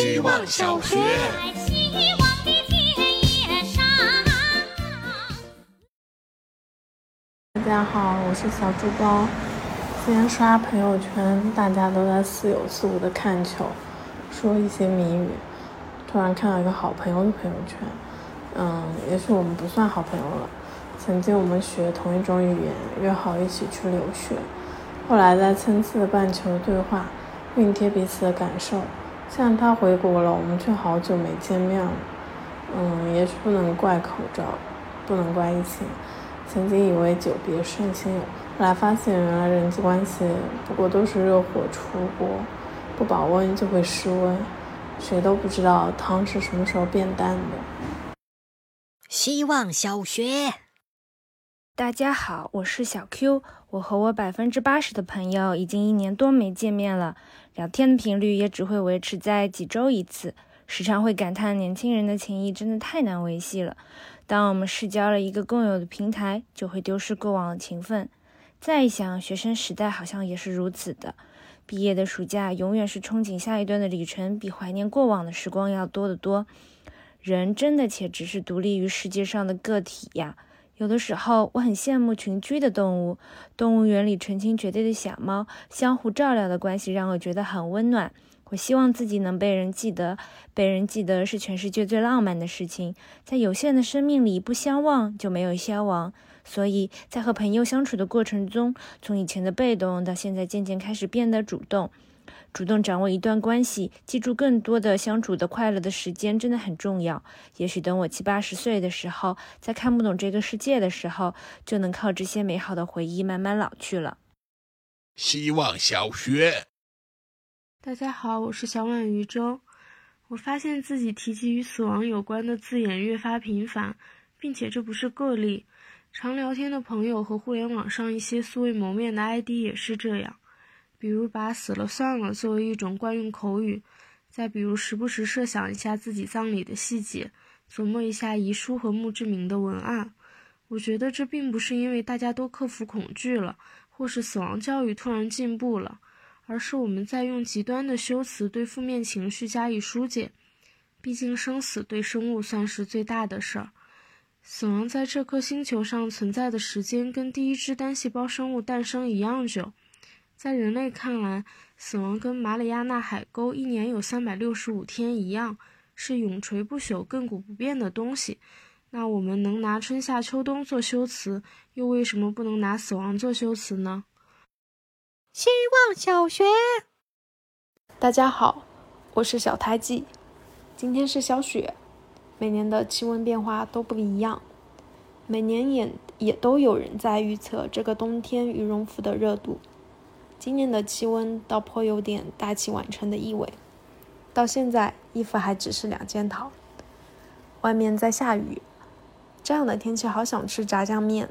希望小学。大家好，我是小猪包。今天刷朋友圈，大家都在似有似无的看球，说一些谜语。突然看到一个好朋友的朋友圈，嗯，也许我们不算好朋友了。曾经我们学同一种语言，约好一起去留学，后来在参差的半球对话，熨贴彼此的感受。现在他回国了，我们却好久没见面了。嗯，也许不能怪口罩，不能怪疫情。曾经以为久别胜新友，后来发现原来人际关系不过都是热火出锅，不保温就会失温，谁都不知道汤是什么时候变淡的。希望小学，大家好，我是小 Q，我和我百分之八十的朋友已经一年多没见面了，聊天的频率也只会维持在几周一次，时常会感叹年轻人的情谊真的太难维系了。当我们失交了一个共有的平台，就会丢失过往的情分。再一想，学生时代好像也是如此的。毕业的暑假，永远是憧憬下一段的旅程，比怀念过往的时光要多得多。人真的且只是独立于世界上的个体呀。有的时候，我很羡慕群居的动物。动物园里成群结队的小猫，相互照料的关系让我觉得很温暖。我希望自己能被人记得，被人记得是全世界最浪漫的事情。在有限的生命里，不相忘就没有消亡。所以在和朋友相处的过程中，从以前的被动到现在渐渐开始变得主动，主动掌握一段关系，记住更多的相处的快乐的时间，真的很重要。也许等我七八十岁的时候，在看不懂这个世界的时候，就能靠这些美好的回忆慢慢老去了。希望小学。大家好，我是小满渔舟。我发现自己提及与死亡有关的字眼越发频繁，并且这不是个例。常聊天的朋友和互联网上一些素未谋面的 ID 也是这样。比如把“死了算了”作为一种惯用口语，再比如时不时设想一下自己葬礼的细节，琢磨一下遗书和墓志铭的文案。我觉得这并不是因为大家都克服恐惧了，或是死亡教育突然进步了。而是我们在用极端的修辞对负面情绪加以疏解。毕竟生死对生物算是最大的事儿。死亡在这颗星球上存在的时间跟第一只单细胞生物诞生一样久。在人类看来，死亡跟马里亚纳海沟一年有三百六十五天一样，是永垂不朽、亘古不变的东西。那我们能拿春夏秋冬做修辞，又为什么不能拿死亡做修辞呢？希望小学，大家好，我是小胎记。今天是小雪，每年的气温变化都不一样，每年也也都有人在预测这个冬天羽绒服的热度。今年的气温倒颇有点大器晚成的意味，到现在衣服还只是两件套。外面在下雨，这样的天气好想吃炸酱面、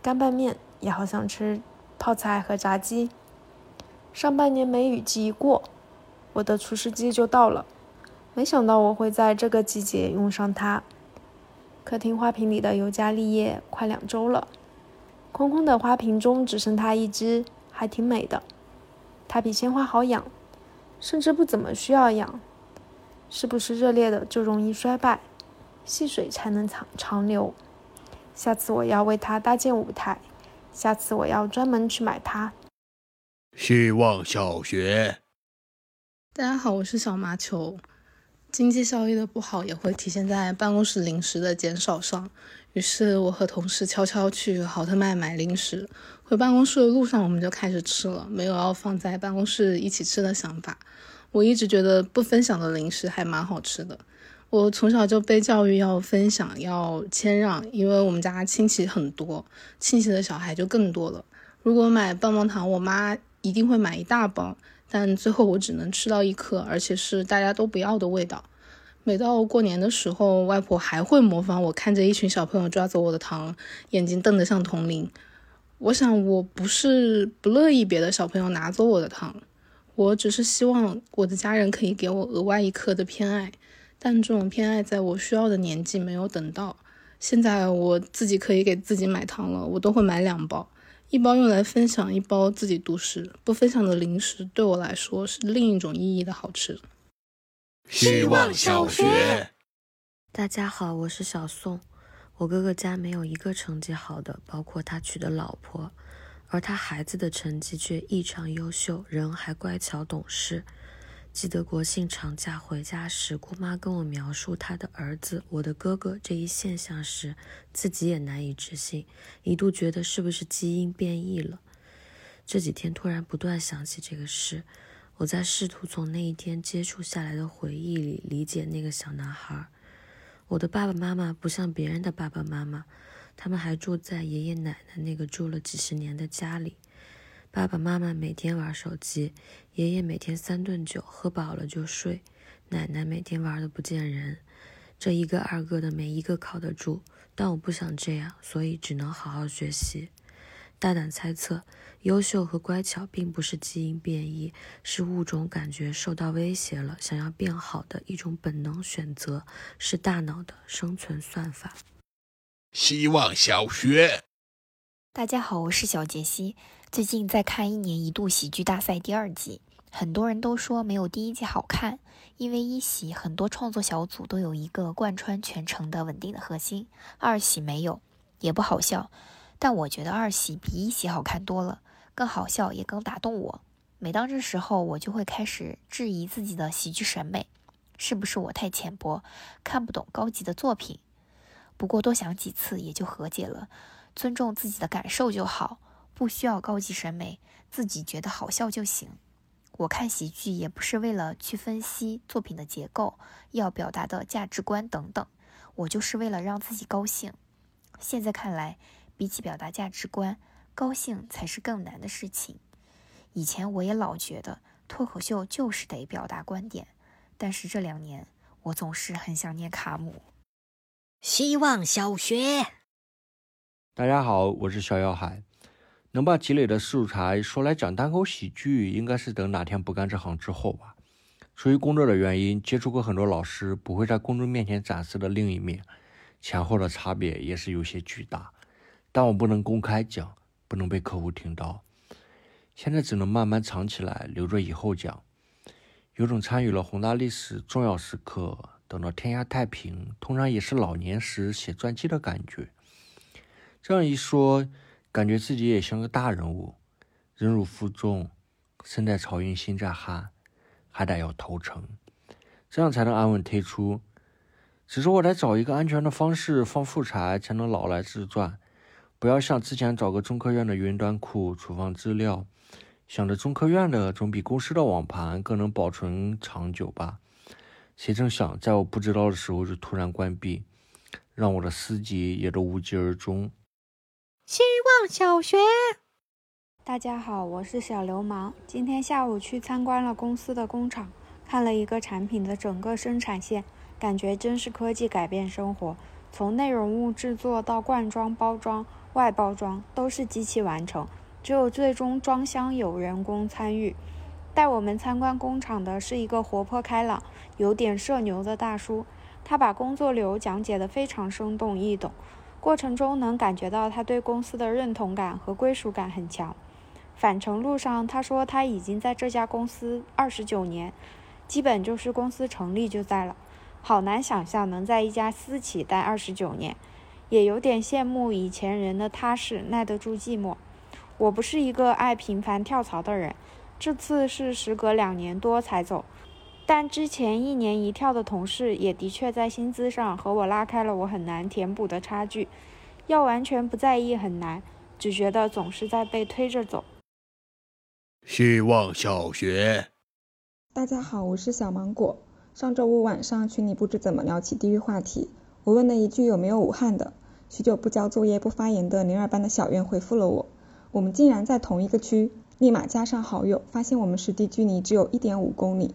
干拌面，也好想吃。泡菜和炸鸡。上半年梅雨季一过，我的除湿机就到了。没想到我会在这个季节用上它。客厅花瓶里的尤加利叶快两周了，空空的花瓶中只剩它一只，还挺美的。它比鲜花好养，甚至不怎么需要养。是不是热烈的就容易衰败？细水才能长长流。下次我要为它搭建舞台。下次我要专门去买它。希望小学，大家好，我是小麻球。经济效益的不好也会体现在办公室零食的减少上。于是我和同事悄悄去豪特卖买零食，回办公室的路上我们就开始吃了，没有要放在办公室一起吃的想法。我一直觉得不分享的零食还蛮好吃的。我从小就被教育要分享，要谦让，因为我们家亲戚很多，亲戚的小孩就更多了。如果买棒棒糖，我妈一定会买一大包，但最后我只能吃到一颗，而且是大家都不要的味道。每到过年的时候，外婆还会模仿我，看着一群小朋友抓走我的糖，眼睛瞪得像铜铃。我想，我不是不乐意别的小朋友拿走我的糖，我只是希望我的家人可以给我额外一颗的偏爱。但这种偏爱在我需要的年纪没有等到，现在我自己可以给自己买糖了，我都会买两包，一包用来分享，一包自己独食。不分享的零食对我来说是另一种意义的好吃。希望小学。大家好，我是小宋。我哥哥家没有一个成绩好的，包括他娶的老婆，而他孩子的成绩却异常优秀，人还乖巧懂事。记得国庆长假回家时，姑妈跟我描述她的儿子，我的哥哥这一现象时，自己也难以置信，一度觉得是不是基因变异了。这几天突然不断想起这个事，我在试图从那一天接触下来的回忆里理解那个小男孩。我的爸爸妈妈不像别人的爸爸妈妈，他们还住在爷爷奶奶那个住了几十年的家里。爸爸妈妈每天玩手机，爷爷每天三顿酒，喝饱了就睡，奶奶每天玩的不见人。这一个二个的没一个靠得住，但我不想这样，所以只能好好学习。大胆猜测，优秀和乖巧并不是基因变异，是物种感觉受到威胁了，想要变好的一种本能选择，是大脑的生存算法。希望小学。大家好，我是小杰西。最近在看一年一度喜剧大赛第二季，很多人都说没有第一季好看，因为一喜很多创作小组都有一个贯穿全程的稳定的核心，二喜没有，也不好笑。但我觉得二喜比一喜好看多了，更好笑也更打动我。每当这时候，我就会开始质疑自己的喜剧审美，是不是我太浅薄，看不懂高级的作品？不过多想几次也就和解了。尊重自己的感受就好，不需要高级审美，自己觉得好笑就行。我看喜剧也不是为了去分析作品的结构、要表达的价值观等等，我就是为了让自己高兴。现在看来，比起表达价值观，高兴才是更难的事情。以前我也老觉得脱口秀就是得表达观点，但是这两年我总是很想念卡姆。希望小学。大家好，我是逍遥海。能把积累的素材说来讲单口喜剧，应该是等哪天不干这行之后吧。出于工作的原因，接触过很多老师不会在公众面前展示的另一面，前后的差别也是有些巨大。但我不能公开讲，不能被客户听到。现在只能慢慢藏起来，留着以后讲。有种参与了宏大历史重要时刻，等到天下太平，通常也是老年时写传记的感觉。这样一说，感觉自己也像个大人物，忍辱负重，身在曹营心在汉，还得要投诚，这样才能安稳退出。只是我得找一个安全的方式放素材，才能老来自传，不要像之前找个中科院的云端库储放资料，想着中科院的总比公司的网盘更能保存长久吧。谁成想，在我不知道的时候就突然关闭，让我的思集也都无疾而终。希望小学，大家好，我是小流氓。今天下午去参观了公司的工厂，看了一个产品的整个生产线，感觉真是科技改变生活。从内容物制作到灌装、包装、外包装，都是机器完成，只有最终装箱有人工参与。带我们参观工厂的是一个活泼开朗、有点社牛的大叔，他把工作流讲解得非常生动易懂。过程中能感觉到他对公司的认同感和归属感很强。返程路上，他说他已经在这家公司二十九年，基本就是公司成立就在了。好难想象能在一家私企待二十九年，也有点羡慕以前人的踏实，耐得住寂寞。我不是一个爱频繁跳槽的人，这次是时隔两年多才走。但之前一年一跳的同事也的确在薪资上和我拉开了我很难填补的差距，要完全不在意很难，只觉得总是在被推着走。希望小学，大家好，我是小芒果。上周五晚上群里不知怎么聊起地域话题，我问了一句有没有武汉的，许久不交作业不发言的零二班的小院回复了我，我们竟然在同一个区，立马加上好友，发现我们实地距离只有一点五公里。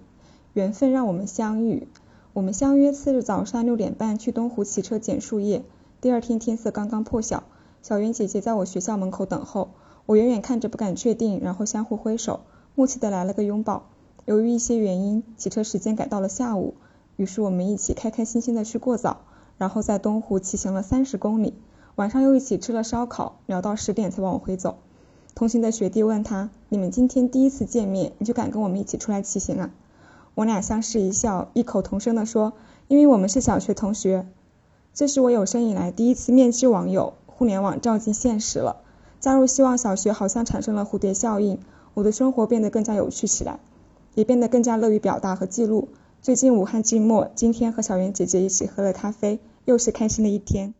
缘分让我们相遇，我们相约次日早上六点半去东湖骑车捡树叶。第二天天色刚刚破晓，小云姐姐在我学校门口等候，我远远看着不敢确定，然后相互挥手，默契的来了个拥抱。由于一些原因，骑车时间改到了下午，于是我们一起开开心心的去过早，然后在东湖骑行了三十公里，晚上又一起吃了烧烤，聊到十点才往回走。同行的学弟问他：“你们今天第一次见面，你就敢跟我们一起出来骑行啊？”我俩相视一笑，异口同声地说：“因为我们是小学同学。”这是我有生以来第一次面基网友，互联网照进现实了。加入希望小学好像产生了蝴蝶效应，我的生活变得更加有趣起来，也变得更加乐于表达和记录。最近武汉静默，今天和小圆姐姐一起喝了咖啡，又是开心的一天。